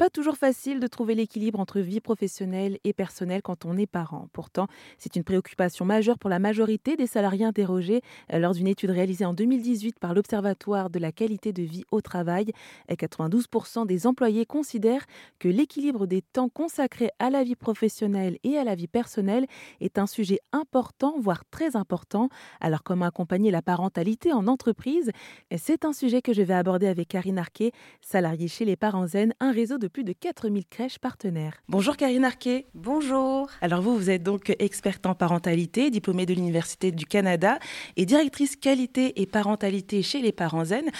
pas toujours facile de trouver l'équilibre entre vie professionnelle et personnelle quand on est parent. Pourtant, c'est une préoccupation majeure pour la majorité des salariés interrogés euh, lors d'une étude réalisée en 2018 par l'Observatoire de la qualité de vie au travail. 92% des employés considèrent que l'équilibre des temps consacrés à la vie professionnelle et à la vie personnelle est un sujet important, voire très important. Alors comment accompagner la parentalité en entreprise? C'est un sujet que je vais aborder avec Karine Arquet, salariée chez les Parents Zen, un réseau de plus de 4000 crèches partenaires. Bonjour Karine Arquet. Bonjour. Alors vous, vous êtes donc experte en parentalité, diplômée de l'Université du Canada et directrice qualité et parentalité chez les Parents Zen.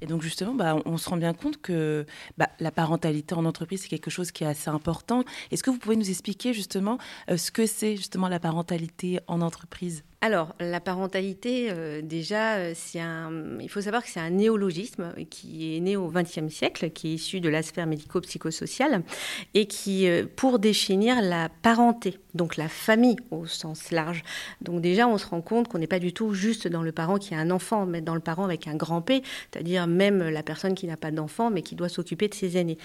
Et donc justement, bah, on se rend bien compte que bah, la parentalité en entreprise, c'est quelque chose qui est assez important. Est-ce que vous pouvez nous expliquer justement euh, ce que c'est justement la parentalité en entreprise? Alors, la parentalité, euh, déjà, euh, c'est un, il faut savoir que c'est un néologisme qui est né au XXe siècle, qui est issu de la sphère médico-psychosociale, et qui, euh, pour définir la parenté, donc la famille au sens large. Donc déjà, on se rend compte qu'on n'est pas du tout juste dans le parent qui a un enfant, mais dans le parent avec un grand P, c'est-à-dire même la personne qui n'a pas d'enfant, mais qui doit s'occuper de ses aînés.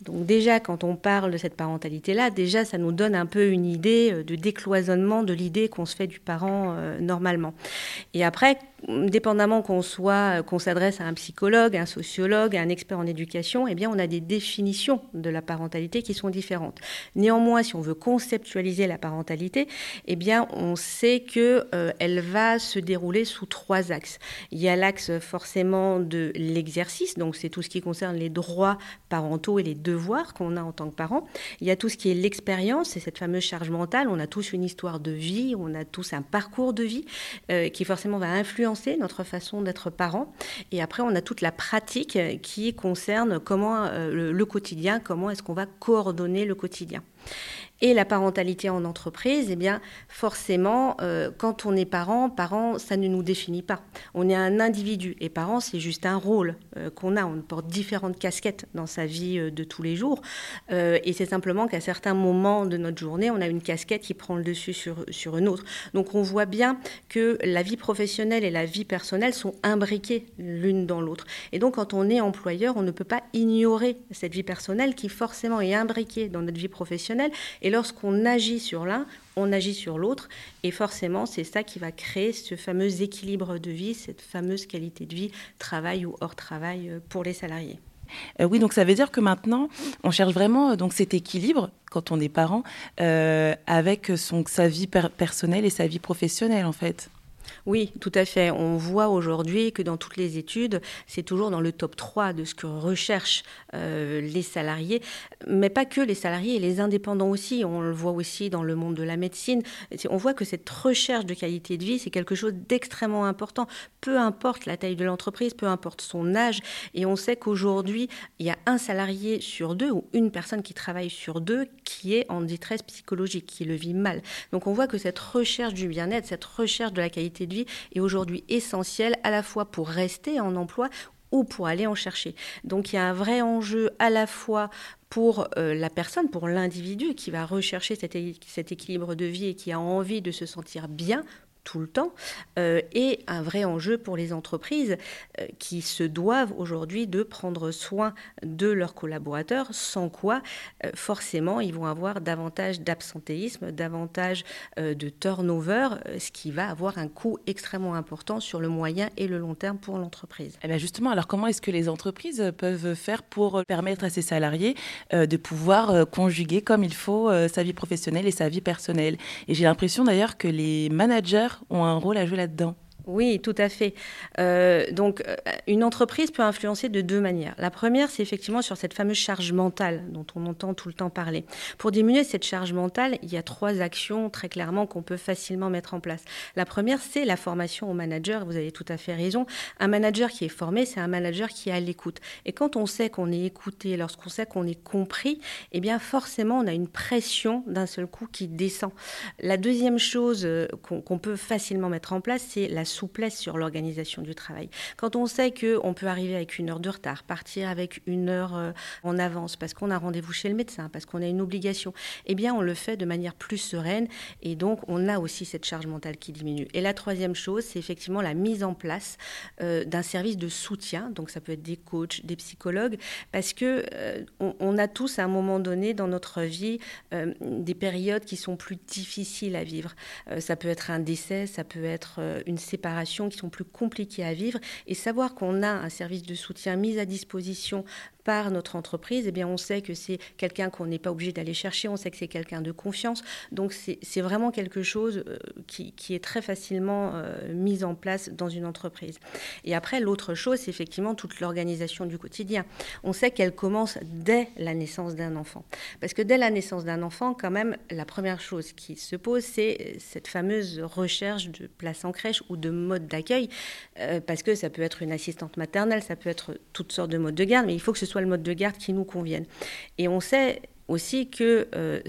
Donc déjà, quand on parle de cette parentalité-là, déjà, ça nous donne un peu une idée de décloisonnement de l'idée qu'on se fait du parent normalement. Et après, dépendamment qu'on soit, qu'on s'adresse à un psychologue, un sociologue, un expert en éducation, eh bien, on a des définitions de la parentalité qui sont différentes. Néanmoins, si on veut conceptualiser la parentalité, eh bien, on sait que euh, elle va se dérouler sous trois axes. Il y a l'axe forcément de l'exercice, donc c'est tout ce qui concerne les droits parentaux et les devoirs qu'on a en tant que parent. Il y a tout ce qui est l'expérience, c'est cette fameuse charge mentale. On a tous une histoire de vie, on a tous un parcours de vie euh, qui forcément va influencer notre façon d'être parent. Et après, on a toute la pratique qui concerne comment euh, le, quotidien, comment est-ce qu'on va coordonner le quotidien. Et la parentalité en entreprise, eh bien, forcément, euh, quand on est parent, parent, ça ne nous définit pas. On est un individu et parent, c'est juste un rôle euh, qu'on a. On porte différentes casquettes dans sa vie euh, de tous les jours. et c'est simplement qu'à certains moments de notre journée, on a une casquette qui prend le dessus sur, sur une autre. Donc on voit bien que la vie professionnelle et la vie personnelle sont imbriquées l'une dans l'autre. Et donc quand on est employeur, on ne peut pas ignorer cette vie personnelle qui forcément est imbriquée dans notre vie professionnelle et lorsqu'on agit sur l'un, on agit sur l'autre. Et forcément, c'est ça qui va créer ce fameux équilibre de vie, cette fameuse qualité de vie, travail ou hors travail euh, pour les salariés. Euh, oui, donc ça veut dire que maintenant, on cherche vraiment euh, donc cet équilibre quand on est parent avec son, sa vie personnelle et sa vie professionnelle en fait. Oui, tout à fait. On voit aujourd'hui que dans toutes les études, c'est toujours dans le top 3 de ce que recherchent euh, les salariés, mais pas que les salariés, les indépendants aussi. On le voit aussi dans le monde de la médecine. On voit que cette recherche de qualité de vie, c'est quelque chose d'extrêmement important. Peu importe la taille de l'entreprise, peu importe son âge. Et on sait qu'aujourd'hui, il y a un salarié sur deux ou une personne qui travaille sur deux qui est en détresse psychologique, qui le vit mal. Donc on voit que cette recherche du bien-être, cette recherche de la qualité de vie, est aujourd'hui essentiel à la fois pour rester en emploi ou pour aller en chercher. Donc il y a un vrai enjeu à la fois pour euh, la personne, pour l'individu qui va rechercher cet, équilibre de vie et qui a envie de se sentir bien tout le temps, euh, et un vrai enjeu pour les entreprises euh, qui se doivent aujourd'hui de prendre soin de leurs collaborateurs, sans quoi euh, forcément ils vont avoir davantage d'absentéisme, davantage de turnover, ce qui va avoir un coût extrêmement important sur le moyen et le long terme pour l'entreprise. Eh bien justement, alors comment est-ce que les entreprises peuvent faire pour permettre à ces salariés de pouvoir conjuguer comme il faut sa vie professionnelle et sa vie personnelle? Et j'ai l'impression d'ailleurs que les managers ont un rôle à jouer là-dedans. Oui, tout à fait. Euh, donc, euh, une entreprise peut influencer de deux manières. La première, c'est effectivement sur cette fameuse charge mentale dont on entend tout le temps parler. Pour diminuer cette charge mentale, il y a trois actions très clairement qu'on peut facilement mettre en place. La première, c'est la formation au manager. Vous avez tout à fait raison. Un manager qui est formé, c'est un manager qui est à l'écoute. Et quand on sait qu'on est écouté, lorsqu'on sait qu'on est compris, eh bien forcément, on a une pression d'un seul coup qui descend. La deuxième chose euh, qu'on peut facilement mettre en place, c'est la souplesse sur l'organisation du travail. Quand on sait qu'on peut arriver avec une heure de retard, partir avec une heure euh, en avance parce qu'on a rendez-vous chez le médecin, parce qu'on a une obligation, eh bien on le fait de manière plus sereine et donc on a aussi cette charge mentale qui diminue. Et la troisième chose, c'est effectivement la mise en place euh, d'un service de soutien. Donc ça peut être des coachs, des psychologues, parce que euh, on, a tous à un moment donné dans notre vie des périodes qui sont plus difficiles à vivre. ça peut être un décès, ça peut être une séparation qui sont plus compliquées à vivre. Et savoir qu'on a un service de soutien mis à disposition par notre entreprise, eh bien, on sait que c'est quelqu'un qu'on n'est pas obligé d'aller chercher, on sait que c'est quelqu'un de confiance. Donc, c'est vraiment quelque chose euh, qui, est très facilement euh, mis en place dans une entreprise. Et après, l'autre chose, c'est effectivement toute l'organisation du quotidien. On sait qu'elle commence dès la naissance d'un enfant. Parce que dès la naissance d'un enfant, quand même, la première chose qui se pose, c'est cette fameuse recherche de place en crèche ou de mode d'accueil. Euh, parce que ça peut être une assistante maternelle, ça peut être toutes sortes de modes de garde, mais il faut que ce soit mode de garde qui nous convienne. Et on sait aussi que euh,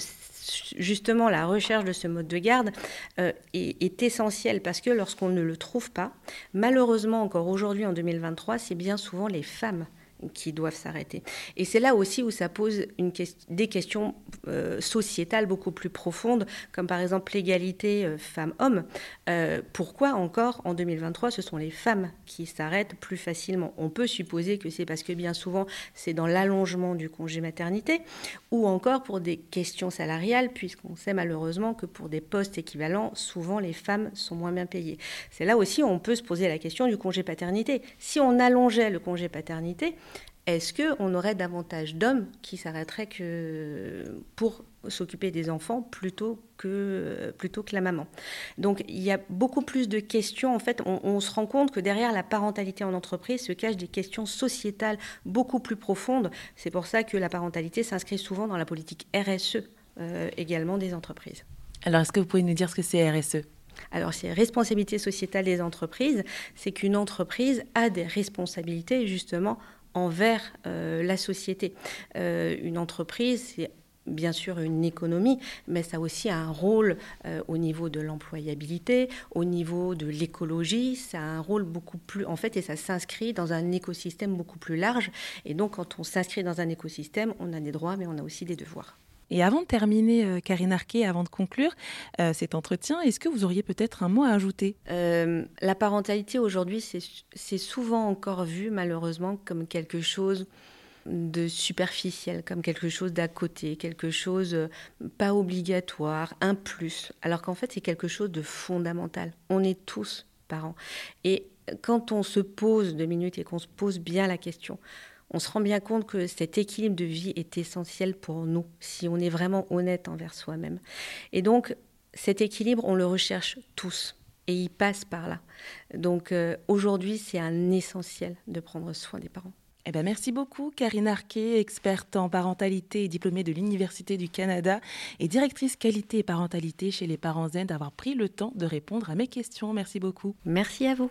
justement la recherche de ce mode de garde euh, est, est, essentielle parce que lorsqu'on ne le trouve pas, malheureusement encore aujourd'hui en 2023, c'est bien souvent les femmes qui doivent s'arrêter. Et c'est là aussi où ça pose des questions euh, sociétales beaucoup plus profondes, comme par exemple l'égalité euh, femmes-hommes. Euh, pourquoi encore en 2023 ce sont les femmes qui s'arrêtent plus facilement? On peut supposer que c'est parce que bien souvent c'est dans l'allongement du congé maternité, ou encore pour des questions salariales, puisqu'on sait malheureusement que pour des postes équivalents, souvent les femmes sont moins bien payées. C'est là aussi où on peut se poser la question du congé paternité. Si on allongeait le congé paternité, est-ce qu'on aurait davantage d'hommes qui s'arrêteraient que pour s'occuper des enfants plutôt que, plutôt que la maman? Donc il y a beaucoup plus de questions. En fait, on, se rend compte que derrière la parentalité en entreprise se cachent des questions sociétales beaucoup plus profondes. C'est pour ça que la parentalité s'inscrit souvent dans la politique RSE euh, également des entreprises. Alors est-ce que vous pouvez nous dire ce que c'est RSE alors, c'est responsabilité sociétale des entreprises, c'est qu'une entreprise a des responsabilités justement envers euh, la société. Euh, une entreprise, c'est bien sûr une économie, mais ça a aussi un rôle euh, au niveau de l'employabilité, au niveau de l'écologie, ça a un rôle beaucoup plus, en fait, et ça s'inscrit dans un écosystème beaucoup plus large. Et donc, quand on s'inscrit dans un écosystème, on a des droits, mais on a aussi des devoirs. Et avant de terminer, euh, Karine Arquet, avant de conclure euh, cet entretien, est-ce que vous auriez peut-être un mot à ajouter? Euh, La parentalité aujourd'hui, c'est souvent encore vu malheureusement comme quelque chose de superficiel, comme quelque chose d'à côté, quelque chose pas obligatoire, un plus, alors qu'en fait c'est quelque chose de fondamental. On est tous parents. Et quand on se pose deux minutes et qu'on se pose bien la question, on se rend bien compte que cet équilibre de vie est essentiel pour nous, si on est vraiment honnête envers soi-même. Et donc, cet équilibre, on le recherche tous, et il passe par là. Donc, euh, aujourd'hui, c'est un essentiel de prendre soin des parents. Eh ben merci beaucoup, Karine Arquet, experte en parentalité et diplômée de l'Université du Canada et directrice qualité et parentalité chez les parents Zen, d'avoir pris le temps de répondre à mes questions. Merci beaucoup. Merci à vous.